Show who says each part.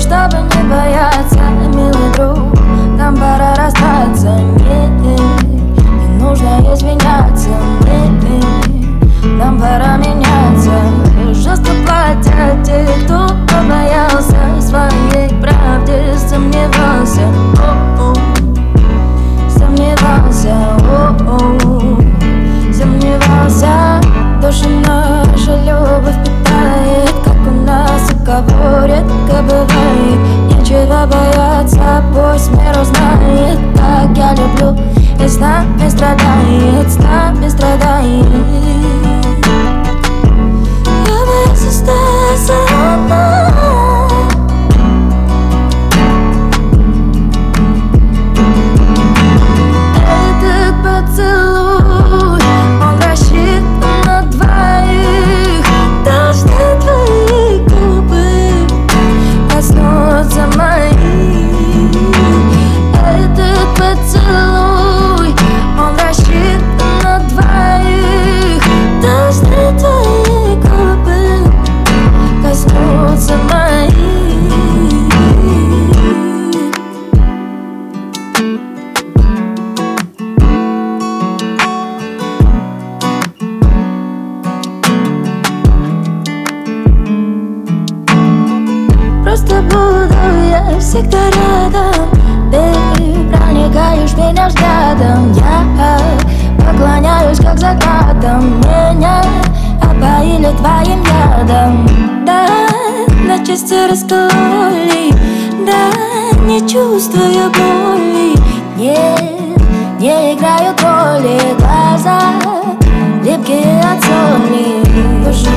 Speaker 1: чтобы не бояться, милый друг. Нам пора расстаться, всегда рядом. Ты проникаешь меня взглядом. Я поклоняюсь как закатом. Меня опоили твоим ядом. Да, на части раскололи. Да, не чувствую боли. Нет, не играют роли Глаза липкие от соли. Душа